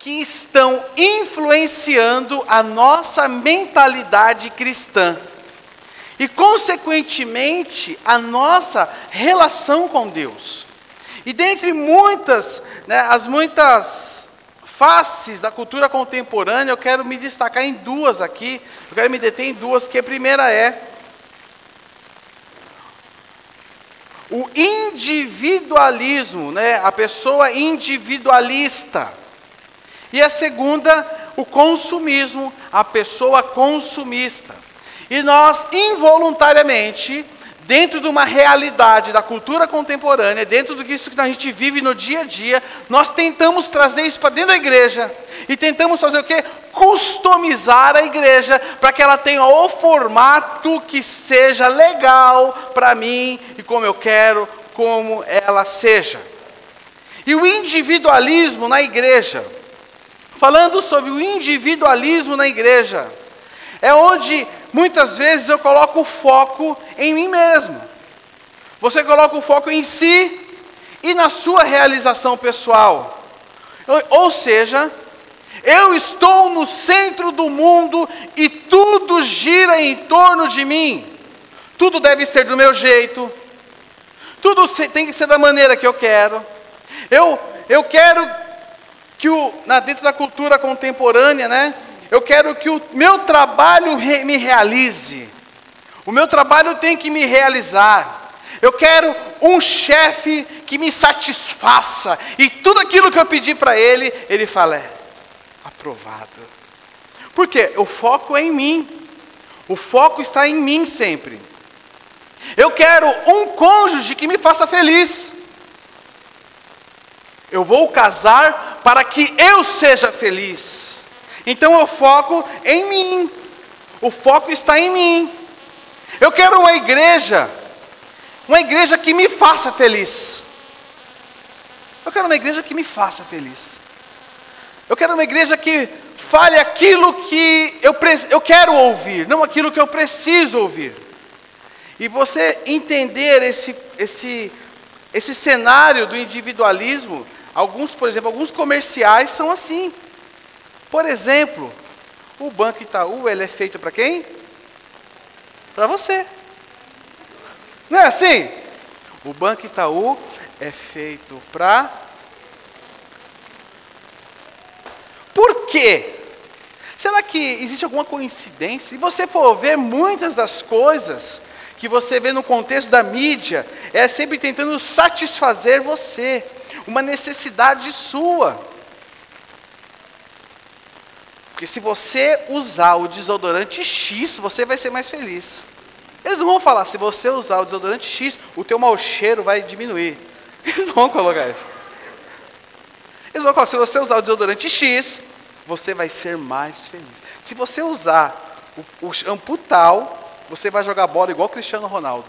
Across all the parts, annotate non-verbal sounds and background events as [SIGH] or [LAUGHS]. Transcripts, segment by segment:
que estão influenciando a nossa mentalidade cristã e, consequentemente, a nossa relação com Deus. E dentre muitas, né, as muitas faces da cultura contemporânea, eu quero me destacar em duas aqui. Eu quero me deter em duas, que a primeira é o individualismo, né? A pessoa individualista. E a segunda, o consumismo, a pessoa consumista. E nós involuntariamente dentro de uma realidade da cultura contemporânea, dentro do que isso que a gente vive no dia a dia, nós tentamos trazer isso para dentro da igreja e tentamos fazer o quê? Customizar a igreja para que ela tenha o formato que seja legal para mim e como eu quero, como ela seja. E o individualismo na igreja, falando sobre o individualismo na igreja, é onde muitas vezes eu coloco o foco em mim mesmo. Você coloca o foco em si e na sua realização pessoal. Ou seja, eu estou no centro do mundo e tudo gira em torno de mim. Tudo deve ser do meu jeito. Tudo tem que ser da maneira que eu quero. Eu, eu quero que o, na, dentro da cultura contemporânea, né, eu quero que o meu trabalho re, me realize. O meu trabalho tem que me realizar. Eu quero um chefe que me satisfaça. E tudo aquilo que eu pedi para ele, ele fala: é aprovado. Por quê? O foco é em mim. O foco está em mim sempre. Eu quero um cônjuge que me faça feliz. Eu vou casar para que eu seja feliz. Então eu foco em mim. O foco está em mim. Eu quero uma igreja, uma igreja que me faça feliz. Eu quero uma igreja que me faça feliz. Eu quero uma igreja que fale aquilo que eu, eu quero ouvir, não aquilo que eu preciso ouvir. E você entender esse, esse, esse cenário do individualismo, alguns, por exemplo, alguns comerciais são assim. Por exemplo, o Banco Itaú, ele é feito para quem? Para você. Não é assim? O Banco Itaú é feito para. Por quê? Será que existe alguma coincidência? Se você for ver muitas das coisas que você vê no contexto da mídia, é sempre tentando satisfazer você, uma necessidade sua. Porque se você usar o desodorante X, você vai ser mais feliz. Eles não vão falar, se você usar o desodorante X, o teu mau cheiro vai diminuir. [LAUGHS] Eles não vão colocar isso. Eles vão colocar, se você usar o desodorante X, você vai ser mais feliz. Se você usar o, o shampoo tal, você vai jogar bola igual Cristiano Ronaldo.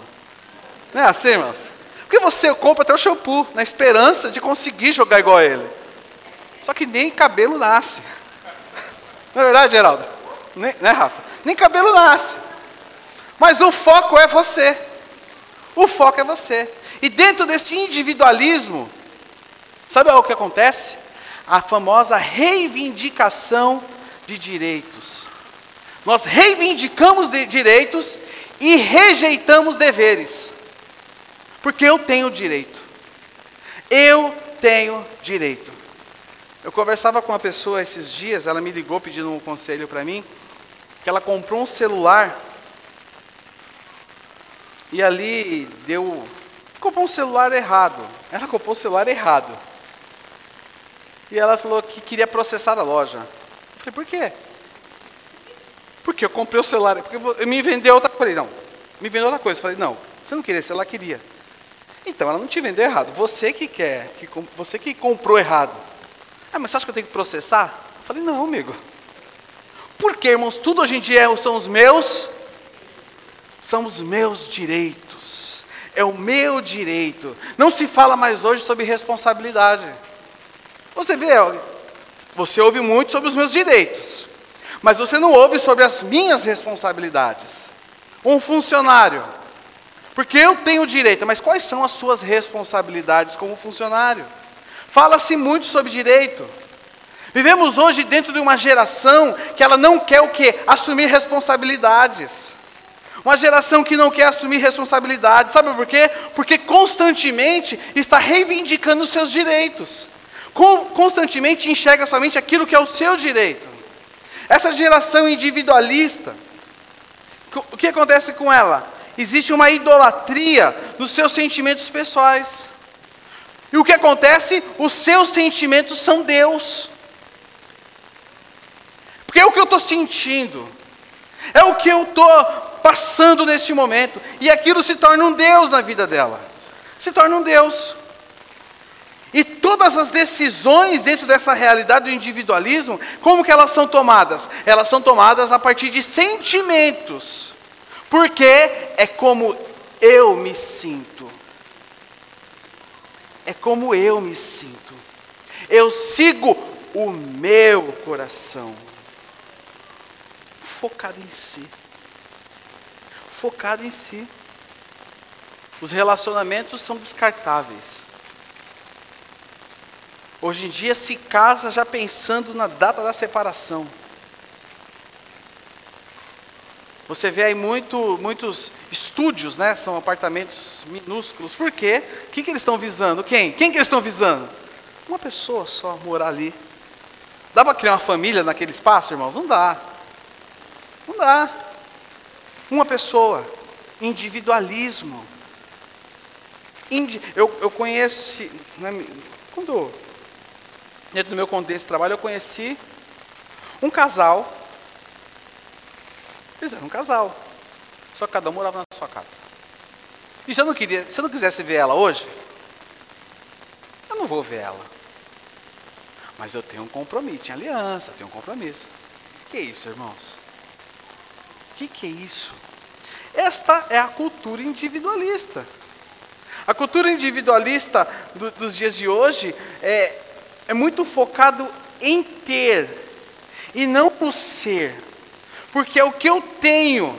Não é assim, irmãos? Porque você compra até o shampoo, na esperança de conseguir jogar igual a ele. Só que nem cabelo nasce. Não é verdade, Geraldo? Nem, né, Rafa? Nem cabelo nasce. Mas o foco é você. O foco é você. E dentro desse individualismo, sabe o que acontece? A famosa reivindicação de direitos. Nós reivindicamos de direitos e rejeitamos deveres. Porque eu tenho direito. Eu tenho direito. Eu conversava com uma pessoa esses dias, ela me ligou pedindo um conselho para mim, que ela comprou um celular e ali deu. Comprou um celular errado. Ela comprou um celular errado. E ela falou que queria processar a loja. Eu falei, por quê? Porque eu comprei o celular. Porque me vendeu outra coisa. Não, me vendeu outra coisa. Eu falei, não, você não queria esse, ela queria. Então ela não te vendeu errado. Você que quer, que, você que comprou errado. Ah, mas você acha que eu tenho que processar? Eu falei, não, amigo. Porque, irmãos, tudo hoje em dia são os meus, são os meus direitos. É o meu direito. Não se fala mais hoje sobre responsabilidade. Você vê, você ouve muito sobre os meus direitos, mas você não ouve sobre as minhas responsabilidades. Um funcionário, porque eu tenho direito, mas quais são as suas responsabilidades como funcionário? Fala-se muito sobre direito. Vivemos hoje dentro de uma geração que ela não quer o quê? Assumir responsabilidades. Uma geração que não quer assumir responsabilidades. Sabe por quê? Porque constantemente está reivindicando os seus direitos. Constantemente enxerga somente aquilo que é o seu direito. Essa geração individualista, o que acontece com ela? Existe uma idolatria nos seus sentimentos pessoais. E o que acontece? Os seus sentimentos são Deus. Porque é o que eu estou sentindo, é o que eu estou passando nesse momento, e aquilo se torna um Deus na vida dela. Se torna um Deus. E todas as decisões dentro dessa realidade do individualismo, como que elas são tomadas? Elas são tomadas a partir de sentimentos. Porque é como eu me sinto. É como eu me sinto. Eu sigo o meu coração. Focado em si. Focado em si. Os relacionamentos são descartáveis. Hoje em dia se casa já pensando na data da separação. Você vê aí muito, muitos estúdios, né? São apartamentos minúsculos. Por quê? O que, que eles estão visando? Quem? Quem que eles estão visando? Uma pessoa só morar ali. Dá para criar uma família naquele espaço, irmãos? Não dá. Não dá. Uma pessoa. Individualismo. Indi eu, eu conheci. Né, quando dentro do meu contexto de trabalho, eu conheci um casal. Eles eram um casal. Só que cada um morava na sua casa. E se eu não, queria, se eu não quisesse ver ela hoje, eu não vou ver ela. Mas eu tenho um compromisso, tinha aliança, tenho um compromisso. O que é isso, irmãos? O que, é isso? Esta é a cultura individualista. A cultura individualista do, dos dias de hoje é, é muito focado em ter e não no ser, porque é o que eu tenho,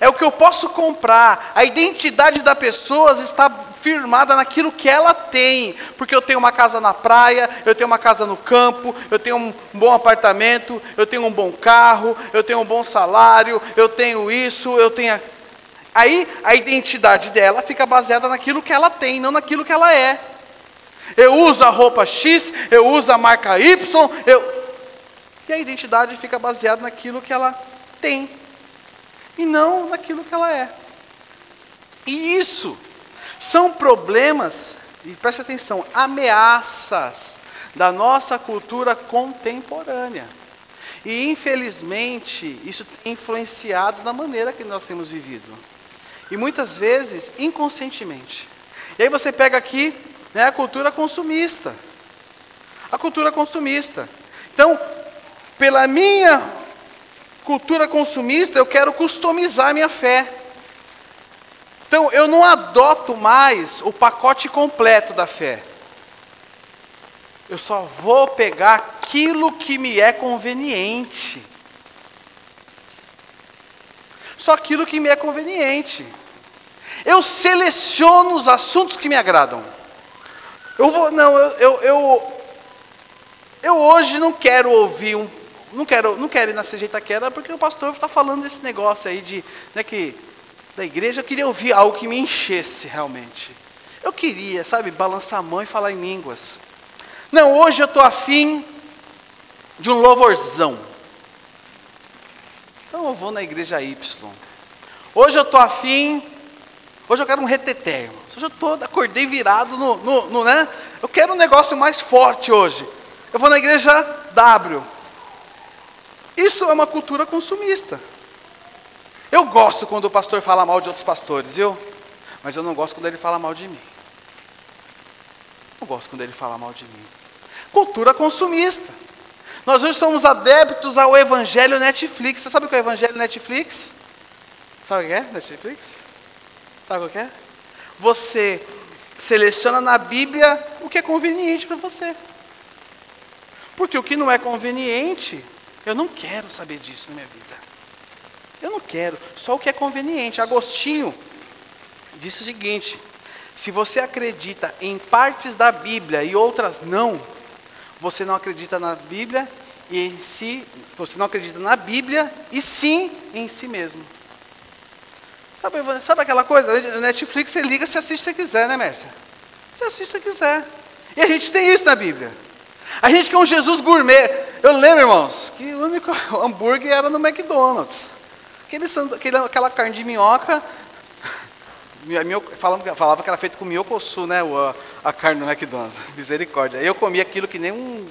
é o que eu posso comprar. A identidade da pessoa está firmada naquilo que ela tem, porque eu tenho uma casa na praia, eu tenho uma casa no campo, eu tenho um bom apartamento, eu tenho um bom carro, eu tenho um bom salário, eu tenho isso, eu tenho. Aí a identidade dela fica baseada naquilo que ela tem, não naquilo que ela é. Eu uso a roupa X, eu uso a marca Y, eu... e a identidade fica baseada naquilo que ela tem, e não naquilo que ela é. E isso são problemas, e preste atenção, ameaças da nossa cultura contemporânea. E infelizmente, isso tem influenciado da maneira que nós temos vivido. E muitas vezes inconscientemente. E aí você pega aqui né, a cultura consumista. A cultura consumista. Então, pela minha cultura consumista, eu quero customizar a minha fé. Então, eu não adoto mais o pacote completo da fé. Eu só vou pegar aquilo que me é conveniente. Só aquilo que me é conveniente. Eu seleciono os assuntos que me agradam. Eu vou, não, eu, eu, eu, eu hoje não quero ouvir um, não quero, não quero ir na CG Itaquera porque o pastor está falando desse negócio aí de, né, que da igreja eu queria ouvir algo que me enchesse realmente. Eu queria, sabe, balançar a mão e falar em línguas. Não, hoje eu estou afim de um louvorzão. Então eu vou na igreja Y. Hoje eu estou afim Hoje eu quero um reteté. Hoje eu tô, acordei virado no, no, no, né? Eu quero um negócio mais forte hoje. Eu vou na igreja W. Isso é uma cultura consumista. Eu gosto quando o pastor fala mal de outros pastores, eu, mas eu não gosto quando ele fala mal de mim. Eu gosto quando ele fala mal de mim. Cultura consumista. Nós hoje somos adeptos ao evangelho Netflix. Você sabe o que é o evangelho Netflix? Sabe o que é Netflix? Sabe o que é? Você seleciona na Bíblia o que é conveniente para você. Porque o que não é conveniente, eu não quero saber disso na minha vida. Eu não quero, só o que é conveniente. Agostinho disse o seguinte: se você acredita em partes da Bíblia e outras não, você não acredita na Bíblia e em si, você não acredita na Bíblia e sim em si mesmo. Sabe, sabe aquela coisa? O Netflix você liga, você assiste se quiser, né, Mércia? Você assiste se quiser. E a gente tem isso na Bíblia. A gente quer um Jesus gourmet. Eu lembro, irmãos, que o único [LAUGHS] hambúrguer era no McDonald's. Aquele, aquele, aquela carne de minhoca, [LAUGHS] falava, que era feito com miocossu, né? A, a carne do McDonald's. [LAUGHS] Misericórdia. Eu comia aquilo que nem um.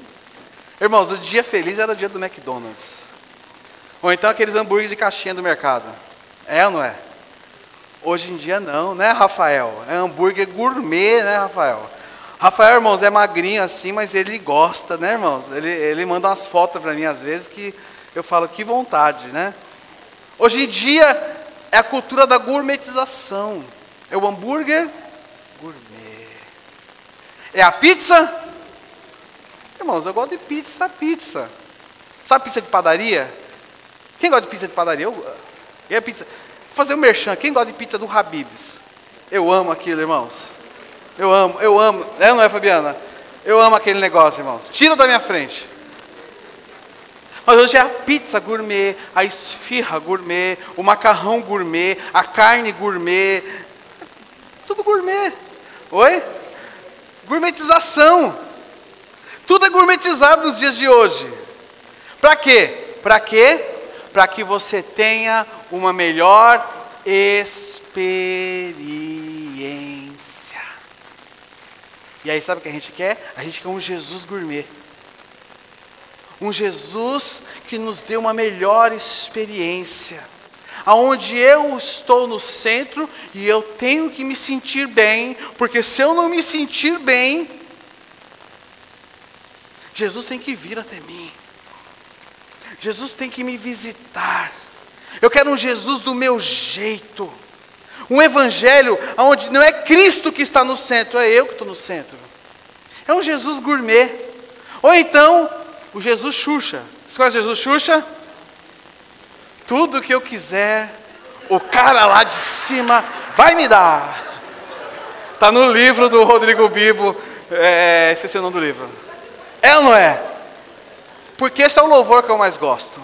Irmãos, o dia feliz era o dia do McDonald's. Ou então aqueles hambúrgueres de caixinha do mercado. É ou não é? Hoje em dia não, né, Rafael? É hambúrguer gourmet, né, Rafael? Rafael, irmãos, é magrinho assim, mas ele gosta, né, irmãos? Ele, ele manda umas fotos para mim às vezes que eu falo, que vontade, né? Hoje em dia é a cultura da gourmetização. É o hambúrguer gourmet. É a pizza? Irmãos, eu gosto de pizza, pizza. Sabe pizza de padaria? Quem gosta de pizza de padaria? Eu, eu é pizza. Vou fazer um merchan. Quem gosta de pizza do Habib's? Eu amo aquilo, irmãos. Eu amo, eu amo. É não é, Fabiana? Eu amo aquele negócio, irmãos. Tira da minha frente. Mas hoje é a pizza gourmet, a esfirra gourmet, o macarrão gourmet, a carne gourmet. Tudo gourmet. Oi? Gourmetização. Tudo é gourmetizado nos dias de hoje. Para quê? Para quê? Para que você tenha uma melhor experiência. E aí sabe o que a gente quer? A gente quer um Jesus gourmet. Um Jesus que nos dê uma melhor experiência. Aonde eu estou no centro e eu tenho que me sentir bem, porque se eu não me sentir bem, Jesus tem que vir até mim. Jesus tem que me visitar. Eu quero um Jesus do meu jeito. Um evangelho onde não é Cristo que está no centro, é eu que estou no centro. É um Jesus gourmet. Ou então, o Jesus Xuxa. Você conhece Jesus Xuxa? Tudo que eu quiser, o cara lá de cima vai me dar. Está no livro do Rodrigo Bibo. É, esse é o nome do livro. É ou não é? Porque esse é o louvor que eu mais gosto.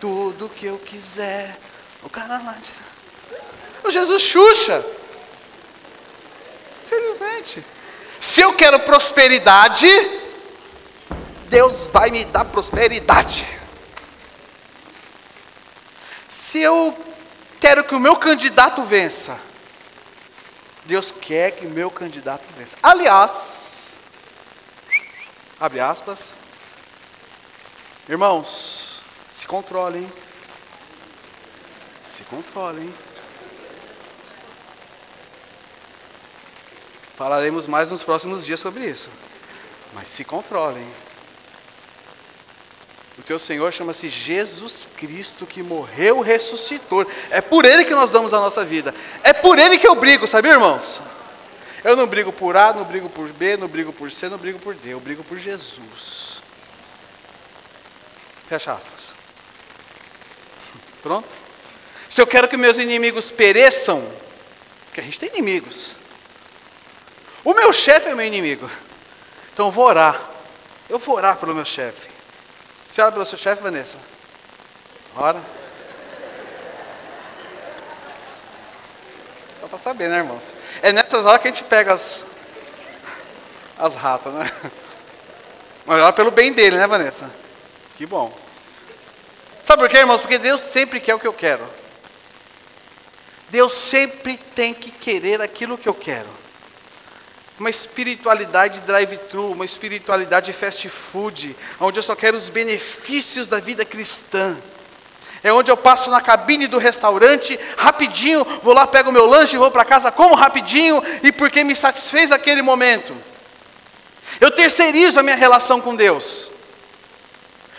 Tudo que eu quiser, o cara lá de... O Jesus Xuxa. Felizmente. Se eu quero prosperidade, Deus vai me dar prosperidade. Se eu quero que o meu candidato vença, Deus quer que o meu candidato vença. Aliás, abre aspas, irmãos, se controlem, se controlem. Falaremos mais nos próximos dias sobre isso. Mas se controlem. O teu Senhor chama-se Jesus Cristo que morreu, ressuscitou. É por Ele que nós damos a nossa vida. É por Ele que eu brigo, sabia, irmãos? Eu não brigo por A, não brigo por B, não brigo por C, não brigo por D. Eu brigo por Jesus. Fecha aspas. Pronto? Se eu quero que meus inimigos pereçam, porque a gente tem inimigos. O meu chefe é meu inimigo. Então eu vou orar. Eu vou orar pelo meu chefe. Você ora pelo seu chefe, Vanessa? Ora. Só para saber, né, irmãos? É nessas horas que a gente pega as, as ratas, né? Mas ora pelo bem dele, né, Vanessa? Que bom. Sabe por quê, irmãos? Porque Deus sempre quer o que eu quero. Deus sempre tem que querer aquilo que eu quero uma espiritualidade drive-thru, uma espiritualidade fast food, onde eu só quero os benefícios da vida cristã. É onde eu passo na cabine do restaurante, rapidinho, vou lá, pego meu lanche, vou para casa, como rapidinho, e porque me satisfez aquele momento. Eu terceirizo a minha relação com Deus.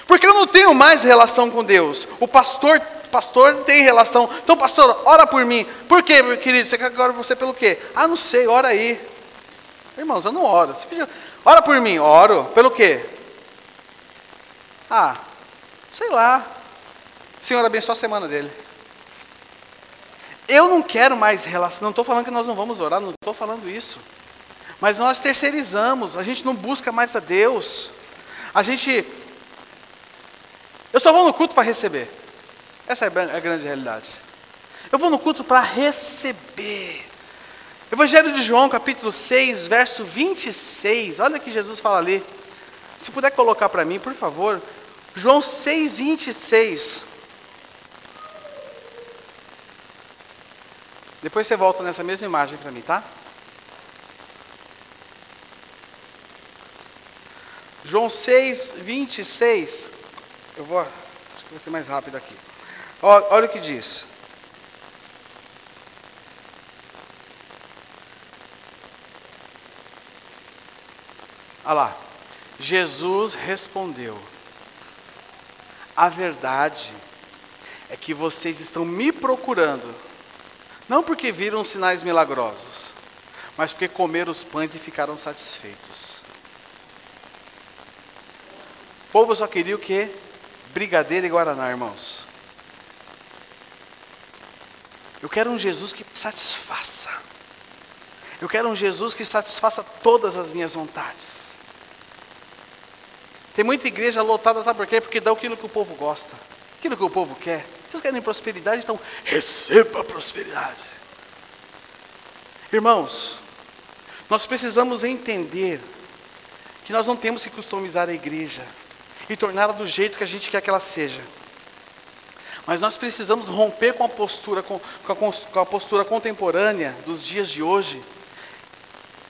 Porque eu não tenho mais relação com Deus. O pastor, pastor tem relação. Então, pastor, ora por mim. Por quê, meu querido? Você quer que ore você pelo quê? Ah, não sei, ora aí. Irmãos, eu não oro. ora por mim, oro. Pelo quê? Ah, sei lá. Senhor, abençoe a semana dele. Eu não quero mais relação. Não estou falando que nós não vamos orar, não estou falando isso. Mas nós terceirizamos, a gente não busca mais a Deus. A gente. Eu só vou no culto para receber. Essa é a grande realidade. Eu vou no culto para receber. Evangelho de João, capítulo 6, verso 26. Olha que Jesus fala ali. Se puder colocar para mim, por favor. João 6, 26. Depois você volta nessa mesma imagem para mim, tá? João 6, 26. Eu vou. Acho que vai ser mais rápido aqui. Olha, olha o que diz. Olha lá. Jesus respondeu: A verdade é que vocês estão me procurando não porque viram sinais milagrosos, mas porque comeram os pães e ficaram satisfeitos. O povo só queria o quê? Brigadeiro e Guaraná, irmãos. Eu quero um Jesus que satisfaça. Eu quero um Jesus que satisfaça todas as minhas vontades. Tem muita igreja lotada, sabe por quê? Porque dá aquilo que o povo gosta, aquilo que o povo quer. Vocês querem prosperidade? Então receba a prosperidade. Irmãos, nós precisamos entender que nós não temos que customizar a igreja e torná-la do jeito que a gente quer que ela seja. Mas nós precisamos romper com a postura, com, com, a, com a postura contemporânea dos dias de hoje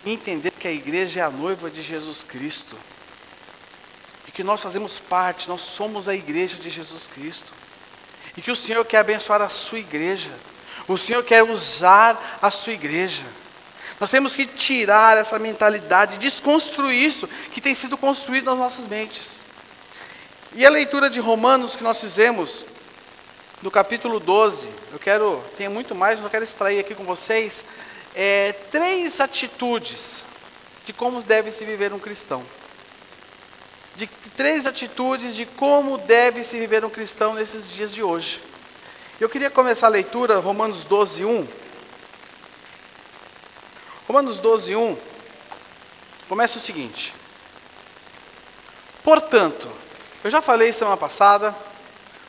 e entender que a igreja é a noiva de Jesus Cristo. Que nós fazemos parte, nós somos a igreja de Jesus Cristo e que o Senhor quer abençoar a sua igreja. O Senhor quer usar a sua igreja. Nós temos que tirar essa mentalidade, desconstruir isso que tem sido construído nas nossas mentes. E a leitura de Romanos que nós fizemos, no capítulo 12, eu quero, tem muito mais, mas eu quero extrair aqui com vocês é, três atitudes de como deve se viver um cristão de três atitudes de como deve se viver um cristão nesses dias de hoje. Eu queria começar a leitura, Romanos 12, 1. Romanos 12, 1 começa o seguinte: Portanto, eu já falei semana passada,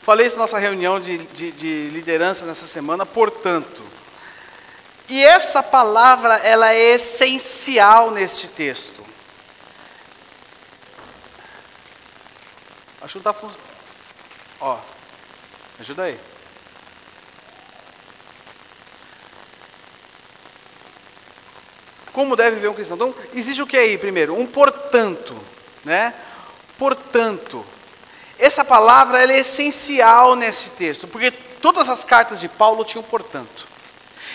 falei isso na nossa reunião de, de, de liderança nessa semana, portanto. E essa palavra, ela é essencial neste texto. Acho que não está funcionando. Ó, ajuda aí. Como deve viver um cristão? Então, exige o que aí primeiro? Um portanto, né? Portanto. Essa palavra é essencial nesse texto, porque todas as cartas de Paulo tinham portanto.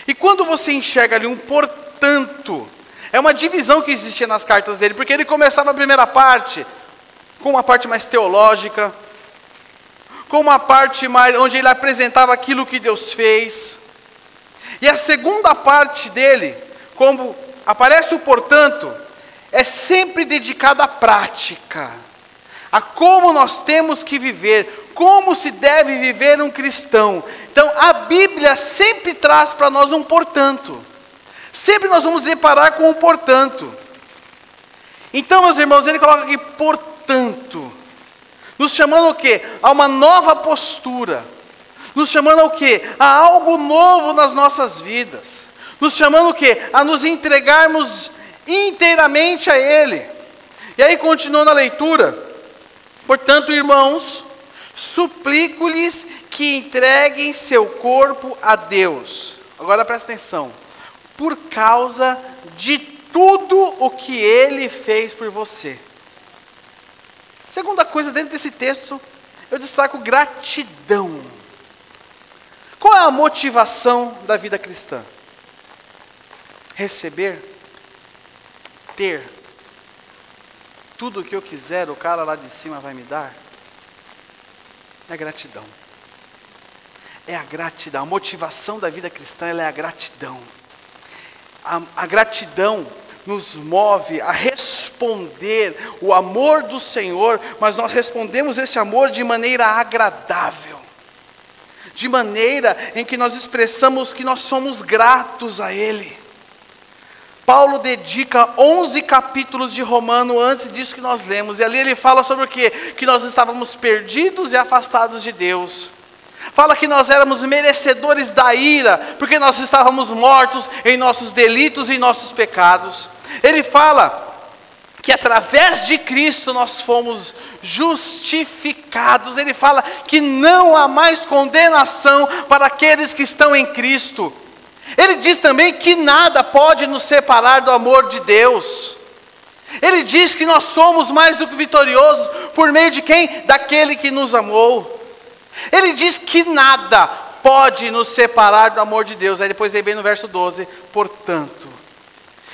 E quando você enxerga ali um portanto, é uma divisão que existia nas cartas dele, porque ele começava a primeira parte, com uma parte mais teológica, com uma parte mais onde ele apresentava aquilo que Deus fez. E a segunda parte dele, como aparece o portanto, é sempre dedicada à prática, a como nós temos que viver, como se deve viver um cristão. Então, a Bíblia sempre traz para nós um portanto. Sempre nós vamos deparar com um portanto. Então, meus irmãos, ele coloca aqui portanto tanto. Nos chamando o quê? A uma nova postura. Nos chamando ao quê? A algo novo nas nossas vidas. Nos chamando o quê? A nos entregarmos inteiramente a Ele. E aí continua na leitura. Portanto, irmãos, suplico-lhes que entreguem seu corpo a Deus. Agora presta atenção. Por causa de tudo o que Ele fez por você. Segunda coisa, dentro desse texto, eu destaco gratidão. Qual é a motivação da vida cristã? Receber, ter, tudo o que eu quiser, o cara lá de cima vai me dar? É gratidão. É a gratidão. A motivação da vida cristã é a gratidão. A, a gratidão nos move a responder o amor do Senhor, mas nós respondemos esse amor de maneira agradável, de maneira em que nós expressamos que nós somos gratos a Ele. Paulo dedica 11 capítulos de Romano antes disso que nós lemos, e ali ele fala sobre o que? Que nós estávamos perdidos e afastados de Deus. Fala que nós éramos merecedores da ira, porque nós estávamos mortos em nossos delitos e em nossos pecados. Ele fala que através de Cristo nós fomos justificados. Ele fala que não há mais condenação para aqueles que estão em Cristo. Ele diz também que nada pode nos separar do amor de Deus. Ele diz que nós somos mais do que vitoriosos por meio de quem? Daquele que nos amou. Ele diz que nada pode nos separar do amor de Deus. Aí depois ele vem no verso 12, portanto,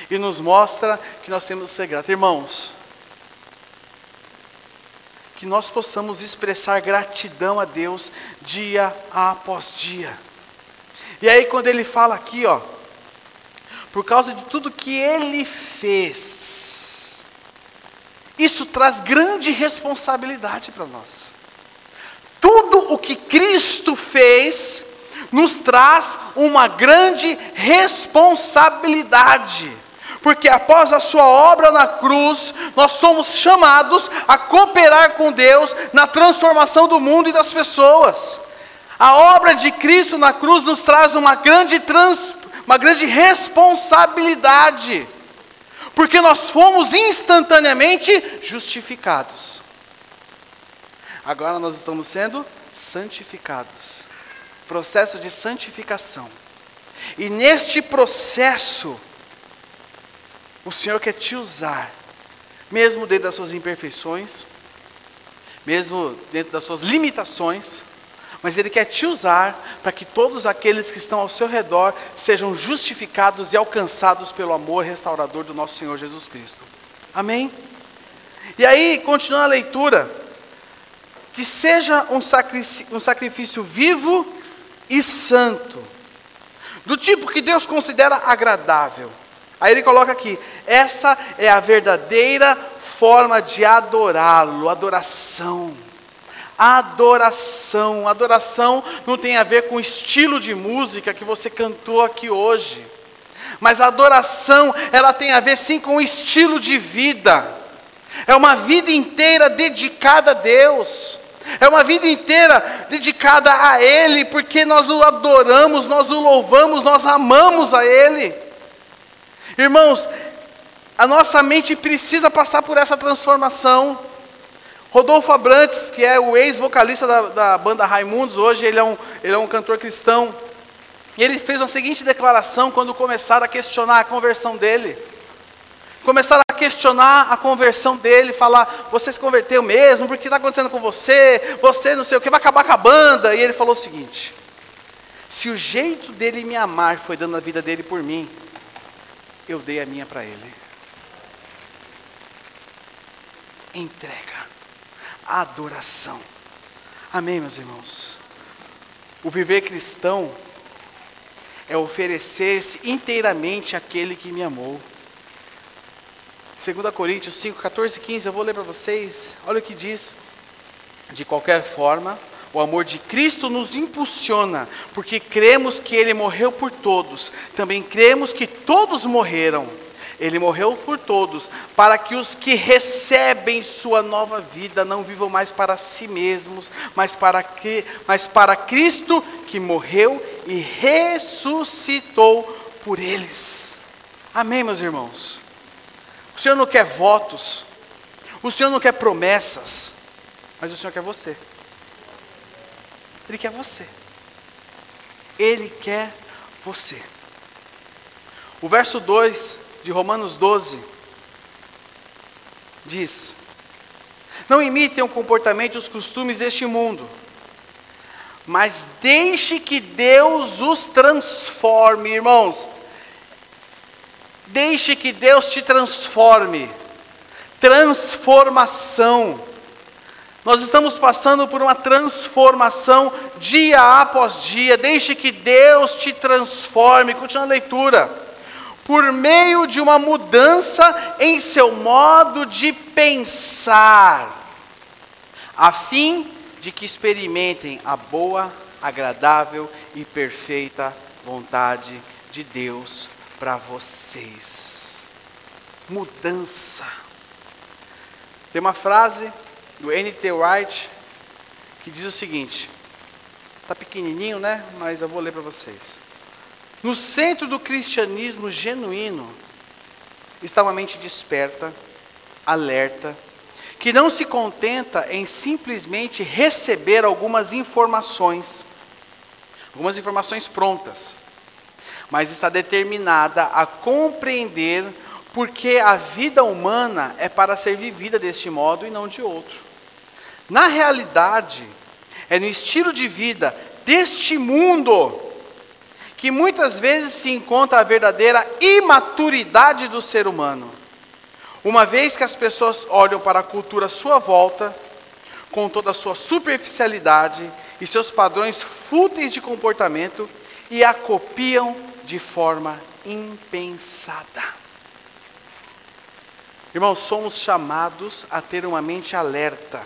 e nos mostra que nós temos que ser gratos. Irmãos, que nós possamos expressar gratidão a Deus dia após dia. E aí quando ele fala aqui, ó, por causa de tudo que ele fez, isso traz grande responsabilidade para nós. Tudo o que Cristo fez nos traz uma grande responsabilidade. Porque após a sua obra na cruz, nós somos chamados a cooperar com Deus na transformação do mundo e das pessoas. A obra de Cristo na cruz nos traz uma grande, trans, uma grande responsabilidade, porque nós fomos instantaneamente justificados. Agora nós estamos sendo santificados processo de santificação. E neste processo, o Senhor quer te usar, mesmo dentro das suas imperfeições, mesmo dentro das suas limitações, mas Ele quer te usar para que todos aqueles que estão ao seu redor sejam justificados e alcançados pelo amor restaurador do nosso Senhor Jesus Cristo. Amém? E aí, continuando a leitura, que seja um sacrifício, um sacrifício vivo e santo, do tipo que Deus considera agradável. Aí ele coloca aqui: essa é a verdadeira forma de adorá-lo, adoração. Adoração. Adoração não tem a ver com o estilo de música que você cantou aqui hoje. Mas a adoração, ela tem a ver sim com o estilo de vida. É uma vida inteira dedicada a Deus. É uma vida inteira dedicada a Ele, porque nós o adoramos, nós o louvamos, nós amamos a Ele. Irmãos, a nossa mente precisa passar por essa transformação. Rodolfo Abrantes, que é o ex-vocalista da, da, banda Raimundos, hoje ele é, um, ele é um cantor cristão. E ele fez a seguinte declaração quando começaram a questionar a conversão dele. Começaram questionar a conversão dele, falar: Você se converteu mesmo? Por que está acontecendo com você? Você não sei o que, vai acabar com a banda. E ele falou o seguinte: Se o jeito dele me amar foi dando a vida dele por mim, eu dei a minha para ele. Entrega adoração. Amém, meus irmãos? O viver cristão é oferecer-se inteiramente àquele que me amou. 2 Coríntios 5, 14 e 15, eu vou ler para vocês. Olha o que diz. De qualquer forma, o amor de Cristo nos impulsiona, porque cremos que Ele morreu por todos. Também cremos que todos morreram ele morreu por todos, para que os que recebem sua nova vida não vivam mais para si mesmos, mas para, que, mas para Cristo que morreu e ressuscitou por eles. Amém, meus irmãos? O Senhor não quer votos, o Senhor não quer promessas, mas o Senhor quer você. Ele quer você. Ele quer você. O verso 2 de Romanos 12 diz: Não imitem o comportamento e os costumes deste mundo, mas deixe que Deus os transforme, irmãos. Deixe que Deus te transforme. Transformação. Nós estamos passando por uma transformação dia após dia. Deixe que Deus te transforme. Continua a leitura por meio de uma mudança em seu modo de pensar, a fim de que experimentem a boa, agradável e perfeita vontade de Deus para vocês. mudança. Tem uma frase do N.T. Wright que diz o seguinte: está pequenininho, né? Mas eu vou ler para vocês. No centro do cristianismo genuíno está uma mente desperta, alerta, que não se contenta em simplesmente receber algumas informações, algumas informações prontas, mas está determinada a compreender porque a vida humana é para ser vivida deste modo e não de outro. Na realidade, é no estilo de vida deste mundo que muitas vezes se encontra a verdadeira imaturidade do ser humano. Uma vez que as pessoas olham para a cultura à sua volta, com toda a sua superficialidade e seus padrões fúteis de comportamento, e a copiam de forma impensada. Irmãos, somos chamados a ter uma mente alerta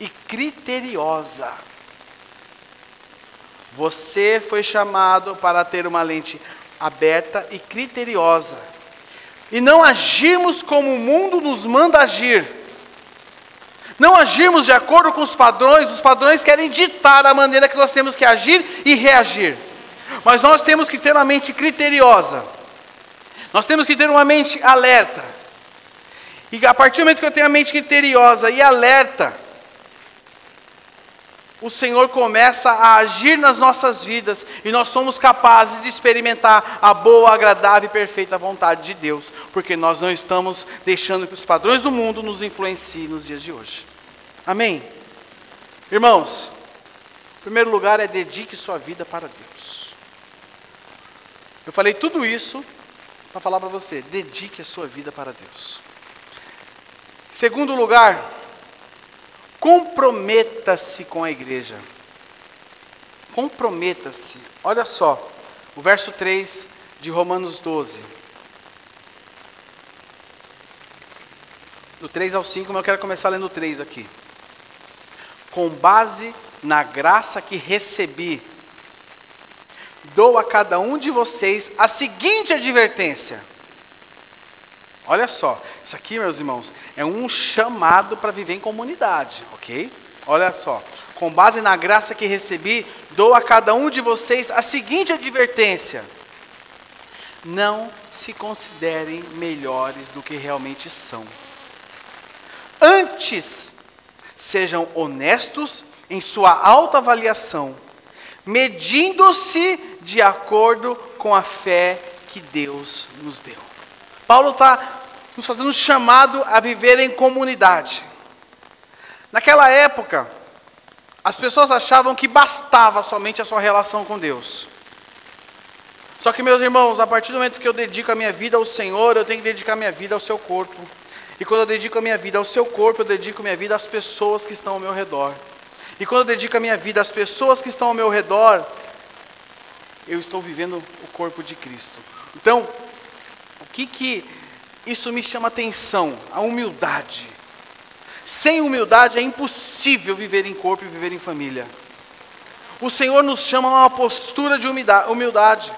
e criteriosa. Você foi chamado para ter uma mente aberta e criteriosa. E não agirmos como o mundo nos manda agir. Não agirmos de acordo com os padrões, os padrões querem ditar a maneira que nós temos que agir e reagir. Mas nós temos que ter uma mente criteriosa. Nós temos que ter uma mente alerta. E a partir do momento que eu tenho a mente criteriosa e alerta, o Senhor começa a agir nas nossas vidas e nós somos capazes de experimentar a boa, agradável e perfeita vontade de Deus, porque nós não estamos deixando que os padrões do mundo nos influenciem nos dias de hoje. Amém? Irmãos, em primeiro lugar é dedique sua vida para Deus. Eu falei tudo isso para falar para você, dedique a sua vida para Deus. Segundo lugar, comprometa-se com a igreja. Comprometa-se. Olha só, o verso 3 de Romanos 12. Do 3 ao 5, mas eu quero começar lendo o 3 aqui. Com base na graça que recebi, dou a cada um de vocês a seguinte advertência Olha só, isso aqui, meus irmãos, é um chamado para viver em comunidade, ok? Olha só, com base na graça que recebi, dou a cada um de vocês a seguinte advertência: não se considerem melhores do que realmente são. Antes, sejam honestos em sua autoavaliação, medindo-se de acordo com a fé que Deus nos deu. Paulo está nos fazendo chamado a viver em comunidade. Naquela época, as pessoas achavam que bastava somente a sua relação com Deus. Só que, meus irmãos, a partir do momento que eu dedico a minha vida ao Senhor, eu tenho que dedicar a minha vida ao seu corpo. E quando eu dedico a minha vida ao seu corpo, eu dedico a minha vida às pessoas que estão ao meu redor. E quando eu dedico a minha vida às pessoas que estão ao meu redor, eu estou vivendo o corpo de Cristo. Então, o que, que isso me chama atenção, a humildade. Sem humildade é impossível viver em corpo e viver em família. O Senhor nos chama a uma postura de humildade.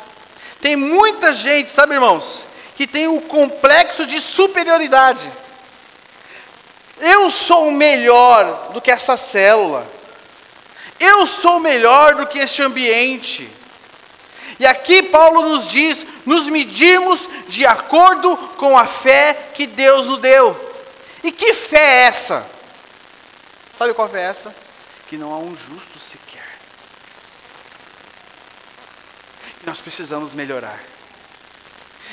Tem muita gente, sabe, irmãos, que tem o um complexo de superioridade. Eu sou melhor do que essa célula. Eu sou melhor do que este ambiente. E aqui Paulo nos diz: nos medimos de acordo com a fé que Deus nos deu. E que fé é essa? Sabe qual fé é essa? Que não há um justo sequer. Nós precisamos melhorar.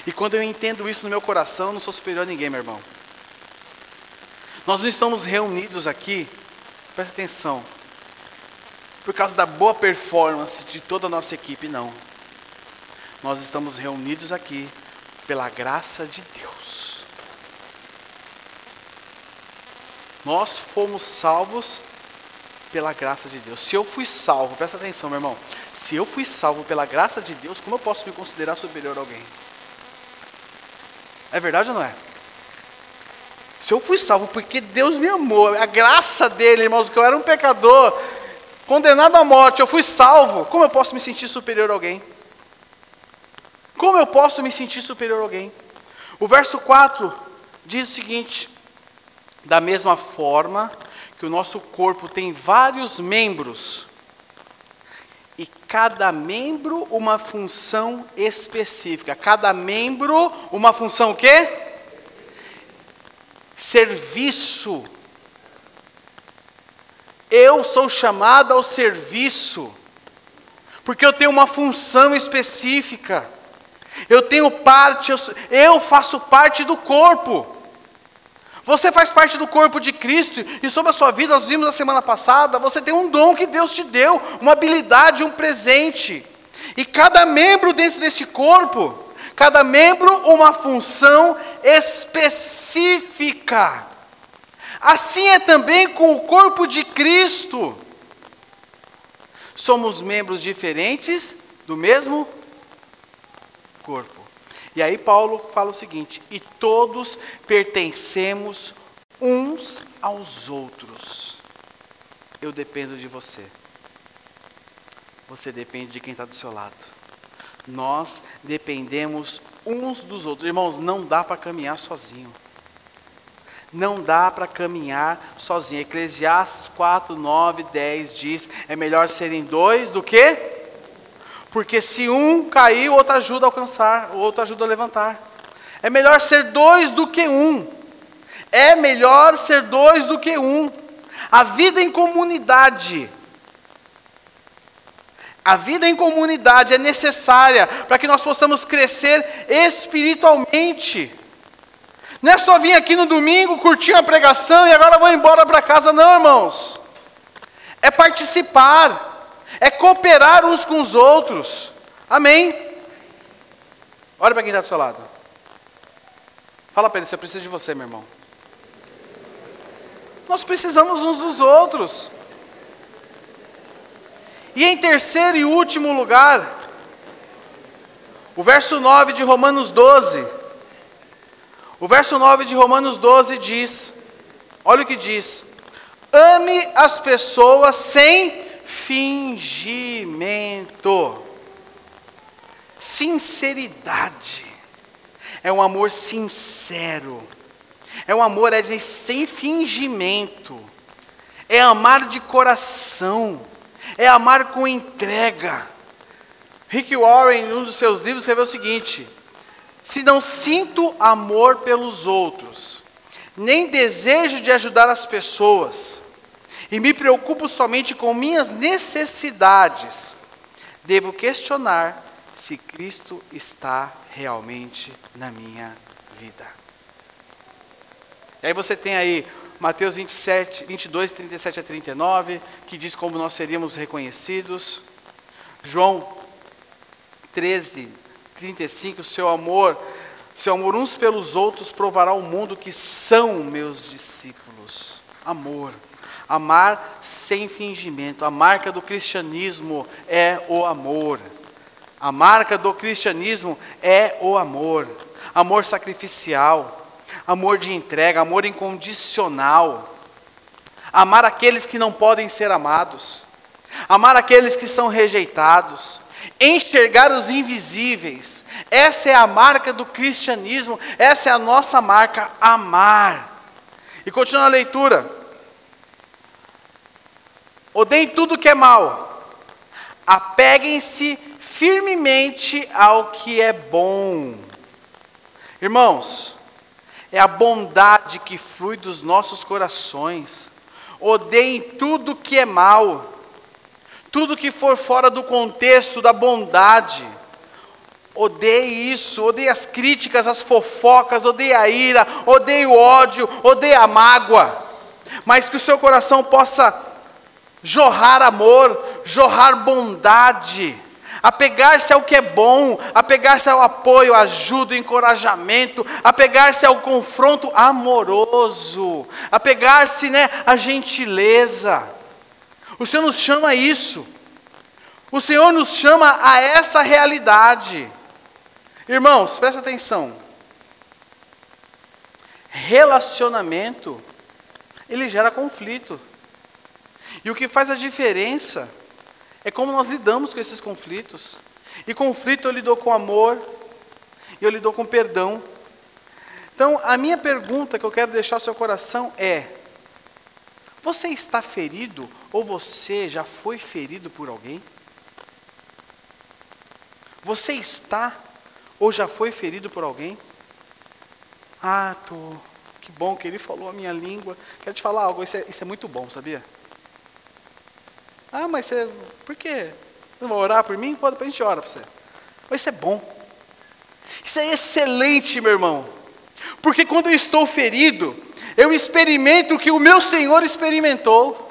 E quando eu entendo isso no meu coração, não sou superior a ninguém, meu irmão. Nós não estamos reunidos aqui, presta atenção, por causa da boa performance de toda a nossa equipe, não nós estamos reunidos aqui pela graça de Deus. Nós fomos salvos pela graça de Deus. Se eu fui salvo, presta atenção, meu irmão. Se eu fui salvo pela graça de Deus, como eu posso me considerar superior a alguém? É verdade ou não é? Se eu fui salvo porque Deus me amou, a graça dele, irmãos, que eu era um pecador, condenado à morte, eu fui salvo, como eu posso me sentir superior a alguém? Como eu posso me sentir superior a alguém? O verso 4 diz o seguinte: da mesma forma que o nosso corpo tem vários membros, e cada membro uma função específica. Cada membro uma função o quê? Serviço. Eu sou chamado ao serviço, porque eu tenho uma função específica. Eu tenho parte, eu, eu faço parte do corpo. Você faz parte do corpo de Cristo e sobre a sua vida, nós vimos na semana passada, você tem um dom que Deus te deu, uma habilidade, um presente. E cada membro dentro desse corpo, cada membro uma função específica. Assim é também com o corpo de Cristo. Somos membros diferentes do mesmo corpo. E aí Paulo fala o seguinte: e todos pertencemos uns aos outros. Eu dependo de você. Você depende de quem está do seu lado. Nós dependemos uns dos outros. Irmãos, não dá para caminhar sozinho. Não dá para caminhar sozinho. Eclesiastes 4, 9, 10 diz: é melhor serem dois do que porque se um cair, o outro ajuda a alcançar, o outro ajuda a levantar. É melhor ser dois do que um. É melhor ser dois do que um. A vida em comunidade. A vida em comunidade é necessária para que nós possamos crescer espiritualmente. Não é só vir aqui no domingo, curtir uma pregação e agora vou embora para casa, não, irmãos. É participar é cooperar uns com os outros. Amém? Olha para quem está do seu lado. Fala para ele, eu preciso de você, meu irmão. Nós precisamos uns dos outros. E em terceiro e último lugar, o verso 9 de Romanos 12. O verso 9 de Romanos 12 diz: olha o que diz: ame as pessoas sem fingimento. Sinceridade. É um amor sincero. É um amor é dizer, sem fingimento. É amar de coração. É amar com entrega. Rick Warren, em um dos seus livros, escreveu o seguinte: Se não sinto amor pelos outros, nem desejo de ajudar as pessoas, e me preocupo somente com minhas necessidades, devo questionar se Cristo está realmente na minha vida. E aí você tem aí Mateus 27, 22, 37 a 39, que diz como nós seríamos reconhecidos. João 13, 35, seu amor, seu amor uns pelos outros provará ao mundo que são meus discípulos. Amor. Amar sem fingimento. A marca do cristianismo é o amor. A marca do cristianismo é o amor. Amor sacrificial, amor de entrega, amor incondicional. Amar aqueles que não podem ser amados. Amar aqueles que são rejeitados. Enxergar os invisíveis. Essa é a marca do cristianismo, essa é a nossa marca, amar. E continua a leitura. Odeiem tudo que é mal. Apeguem-se firmemente ao que é bom. Irmãos, é a bondade que flui dos nossos corações. Odeiem tudo que é mal. Tudo que for fora do contexto da bondade. Odeie isso, odeie as críticas, as fofocas, odeie a ira, odeie o ódio, odeie a mágoa. Mas que o seu coração possa jorrar amor, jorrar bondade, apegar-se ao que é bom, apegar-se ao apoio, ajuda, encorajamento, apegar-se ao confronto amoroso, apegar-se né, à gentileza. O Senhor nos chama a isso. O Senhor nos chama a essa realidade. Irmãos, presta atenção. Relacionamento, ele gera conflito. E o que faz a diferença é como nós lidamos com esses conflitos. E conflito eu lido com amor, e eu lido com perdão. Então, a minha pergunta que eu quero deixar ao seu coração é: você está ferido ou você já foi ferido por alguém? Você está ou já foi ferido por alguém? Ah, tô. Que bom que ele falou a minha língua. Quero te falar algo, isso é, isso é muito bom, sabia? Ah, mas você. Por quê? Não vai orar por mim? Pode, depois a gente ora para você. Mas isso é bom. Isso é excelente, meu irmão. Porque quando eu estou ferido, eu experimento o que o meu Senhor experimentou.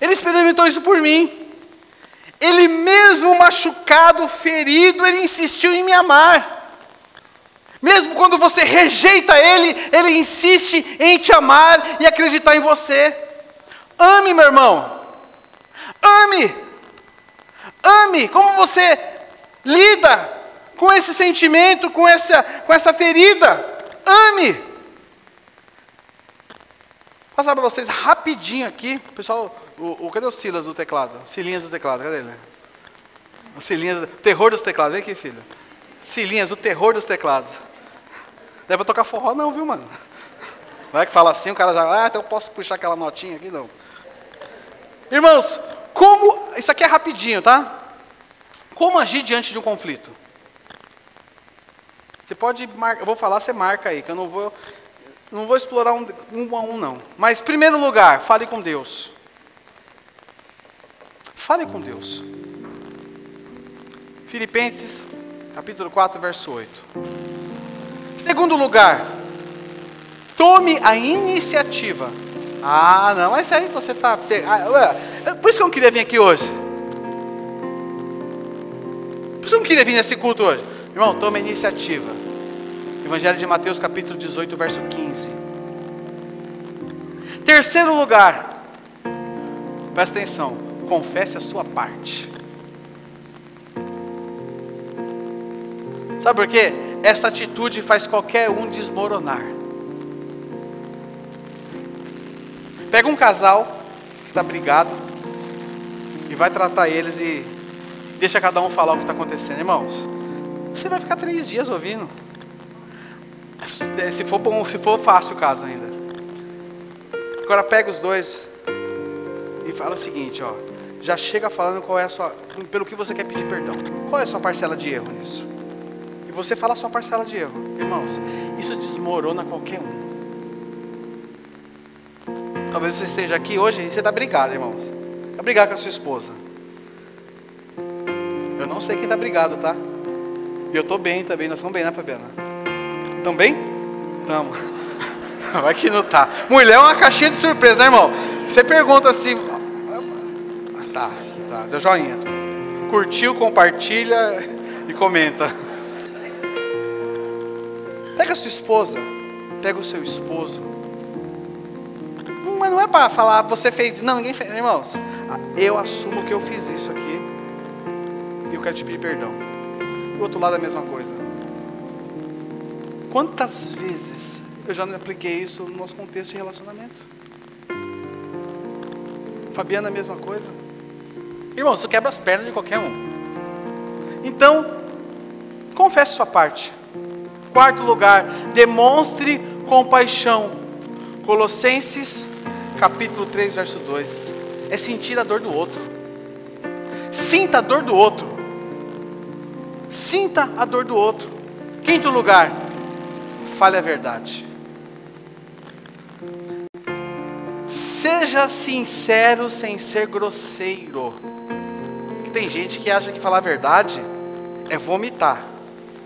Ele experimentou isso por mim. Ele mesmo machucado, ferido, ele insistiu em me amar. Mesmo quando você rejeita ele, ele insiste em te amar e acreditar em você. Ame, meu irmão. Ame. Ame. Como você lida com esse sentimento, com essa, com essa ferida? Ame. Passar para vocês rapidinho aqui. Pessoal, o, o, cadê o Silas do teclado? Silinhas do teclado, cadê ele? O Silinhas, terror dos teclados. Vem aqui, filho. Silinhas, o terror dos teclados. Deve tocar forró não, viu, mano? Vai que fala assim, o cara já, ah, então eu posso puxar aquela notinha aqui, não. Irmãos, como, isso aqui é rapidinho, tá? Como agir diante de um conflito? Você pode marcar, eu vou falar, você marca aí, que eu não vou, não vou explorar um, um a um, não. Mas, primeiro lugar, fale com Deus. Fale com Deus. Filipenses, capítulo 4, verso 8. Segundo lugar, tome a iniciativa. Ah, não, mas aí você está. Ah, por isso que eu não queria vir aqui hoje. Por isso que eu não queria vir nesse culto hoje. Irmão, tome a iniciativa. Evangelho de Mateus, capítulo 18, verso 15. Terceiro lugar, presta atenção confesse a sua parte. Sabe por quê? Essa atitude faz qualquer um desmoronar. Pega um casal que está brigado e vai tratar eles e deixa cada um falar o que está acontecendo, irmãos. Você vai ficar três dias ouvindo. Se for bom, se for fácil o caso ainda. Agora pega os dois e fala o seguinte, ó já chega falando qual é a sua, pelo que você quer pedir perdão. Qual é a sua parcela de erro nisso? E você fala a sua parcela de erro. Irmãos, isso desmorona qualquer um. Talvez você esteja aqui hoje e você está brigado, irmãos. Está brigado com a sua esposa. Eu não sei quem está brigado, tá? E eu estou bem também, nós estamos bem, né, Fabiana? Estamos bem? Estamos. Vai que não tá. Mulher é uma caixinha de surpresa, né, irmão? Você pergunta assim, Tá, tá, deu joinha. Curtiu, compartilha e comenta. Pega a sua esposa, pega o seu esposo. Mas não é para falar, você fez. Não, ninguém fez. Irmãos, eu assumo que eu fiz isso aqui. E eu quero te pedir perdão. Do outro lado é a mesma coisa. Quantas vezes eu já não apliquei isso no nosso contexto de relacionamento? Fabiana, a mesma coisa. Irmão, isso quebra as pernas de qualquer um. Então, confesse sua parte. Quarto lugar, demonstre compaixão. Colossenses, capítulo 3, verso 2. É sentir a dor do outro. Sinta a dor do outro. Sinta a dor do outro. Quinto lugar, fale a verdade. Seja sincero sem ser grosseiro. Tem gente que acha que falar a verdade é vomitar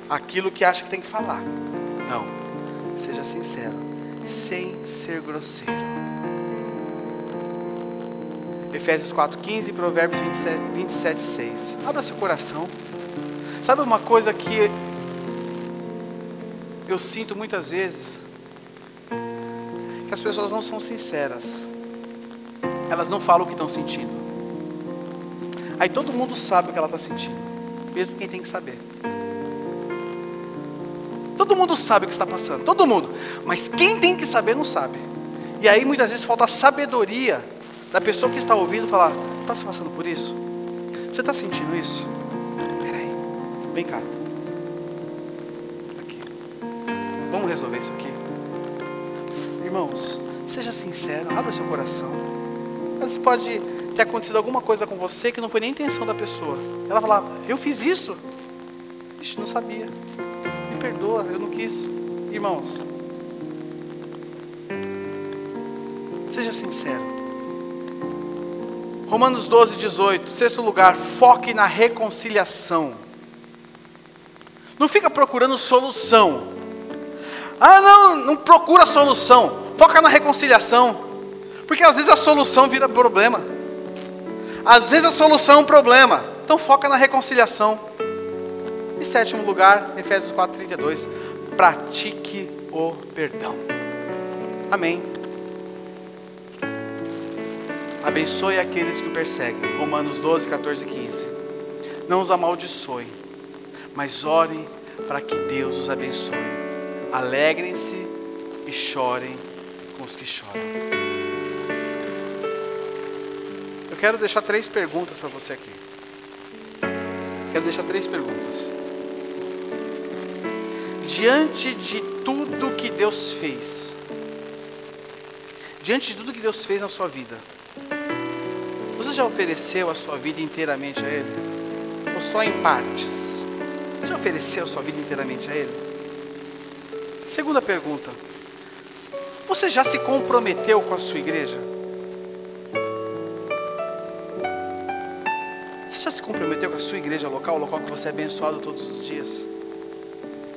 aquilo que acha que tem que falar. Não. Seja sincero, sem ser grosseiro. Efésios 4,15 Provérbios 27, 27, 6. Abra seu coração. Sabe uma coisa que eu sinto muitas vezes? Que as pessoas não são sinceras. Elas não falam o que estão sentindo. Aí todo mundo sabe o que ela está sentindo, mesmo quem tem que saber. Todo mundo sabe o que está passando, todo mundo. Mas quem tem que saber não sabe. E aí muitas vezes falta a sabedoria da pessoa que está ouvindo falar: Você está se passando por isso? Você está sentindo isso? Peraí, vem cá. Resolver isso aqui? Irmãos, seja sincero, abra seu coração. Vezes pode ter acontecido alguma coisa com você que não foi nem intenção da pessoa. Ela falar, eu fiz isso? Ixi, não sabia. Me perdoa, eu não quis. Irmãos, seja sincero. Romanos 12, 18, sexto lugar, foque na reconciliação. Não fica procurando solução. Ah, não, não procura solução. Foca na reconciliação. Porque às vezes a solução vira problema. Às vezes a solução é um problema. Então foca na reconciliação. E sétimo lugar, Efésios 4:32, pratique o perdão. Amém. Abençoe aqueles que o perseguem. Romanos 12, 14 e 15. Não os amaldiçoe, mas ore para que Deus os abençoe. Alegrem-se e chorem com os que choram. Eu quero deixar três perguntas para você aqui. Quero deixar três perguntas. Diante de tudo que Deus fez, diante de tudo que Deus fez na sua vida, você já ofereceu a sua vida inteiramente a Ele? Ou só em partes? Você já ofereceu a sua vida inteiramente a Ele? Segunda pergunta: Você já se comprometeu com a sua igreja? Você já se comprometeu com a sua igreja local, o local que você é abençoado todos os dias?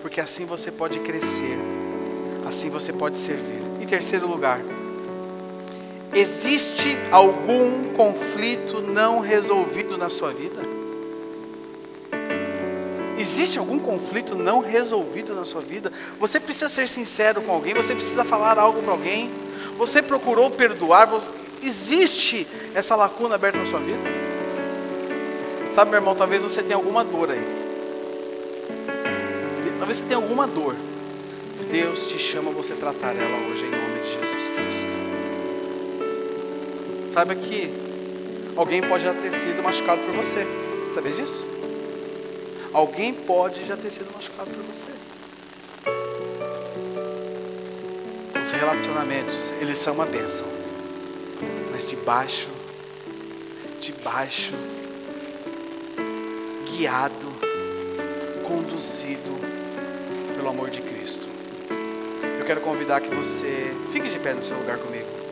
Porque assim você pode crescer, assim você pode servir. Em terceiro lugar, Existe algum conflito não resolvido na sua vida? Existe algum conflito não resolvido na sua vida? Você precisa ser sincero com alguém, você precisa falar algo para alguém. Você procurou perdoar? Existe essa lacuna aberta na sua vida? Sabe, meu irmão, talvez você tenha alguma dor aí. Talvez você tenha alguma dor. Deus te chama você tratar ela hoje em nome de Jesus Cristo. Saiba que alguém pode já ter sido machucado por você. Sabia disso? Alguém pode já ter sido machucado por você. Os relacionamentos, eles são uma bênção. Mas debaixo, debaixo, guiado, conduzido pelo amor de Cristo. Eu quero convidar que você fique de pé no seu lugar comigo.